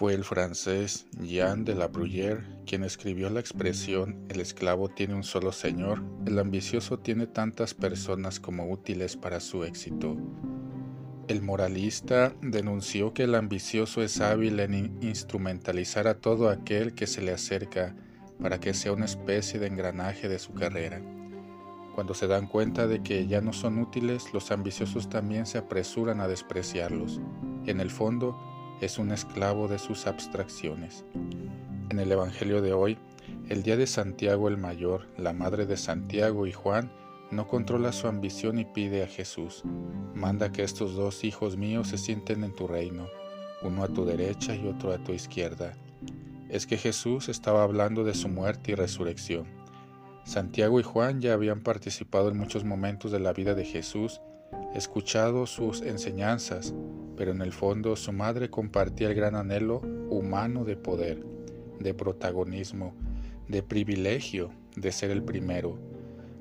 Fue el francés Jean de la Bruyère quien escribió la expresión el esclavo tiene un solo señor, el ambicioso tiene tantas personas como útiles para su éxito. El moralista denunció que el ambicioso es hábil en instrumentalizar a todo aquel que se le acerca para que sea una especie de engranaje de su carrera. Cuando se dan cuenta de que ya no son útiles, los ambiciosos también se apresuran a despreciarlos. En el fondo, es un esclavo de sus abstracciones. En el Evangelio de hoy, el día de Santiago el Mayor, la madre de Santiago y Juan, no controla su ambición y pide a Jesús, manda que estos dos hijos míos se sienten en tu reino, uno a tu derecha y otro a tu izquierda. Es que Jesús estaba hablando de su muerte y resurrección. Santiago y Juan ya habían participado en muchos momentos de la vida de Jesús, escuchado sus enseñanzas, pero en el fondo su madre compartía el gran anhelo humano de poder, de protagonismo, de privilegio, de ser el primero.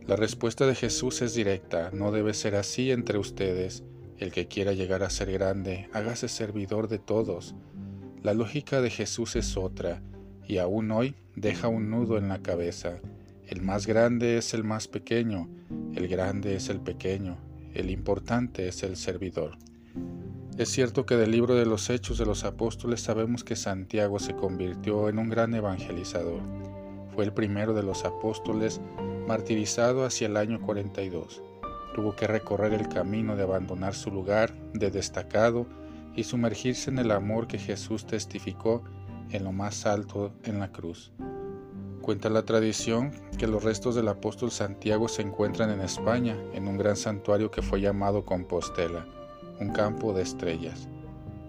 La respuesta de Jesús es directa, no debe ser así entre ustedes. El que quiera llegar a ser grande, hágase servidor de todos. La lógica de Jesús es otra, y aún hoy deja un nudo en la cabeza. El más grande es el más pequeño, el grande es el pequeño, el importante es el servidor. Es cierto que del libro de los Hechos de los Apóstoles sabemos que Santiago se convirtió en un gran evangelizador. Fue el primero de los apóstoles martirizado hacia el año 42. Tuvo que recorrer el camino de abandonar su lugar de destacado y sumergirse en el amor que Jesús testificó en lo más alto en la cruz. Cuenta la tradición que los restos del apóstol Santiago se encuentran en España, en un gran santuario que fue llamado Compostela un campo de estrellas,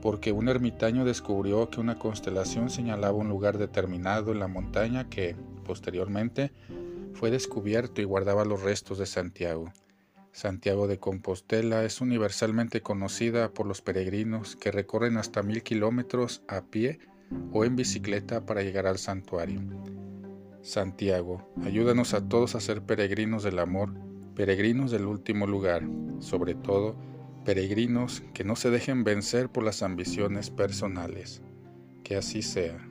porque un ermitaño descubrió que una constelación señalaba un lugar determinado en la montaña que, posteriormente, fue descubierto y guardaba los restos de Santiago. Santiago de Compostela es universalmente conocida por los peregrinos que recorren hasta mil kilómetros a pie o en bicicleta para llegar al santuario. Santiago, ayúdanos a todos a ser peregrinos del amor, peregrinos del último lugar, sobre todo peregrinos que no se dejen vencer por las ambiciones personales. Que así sea.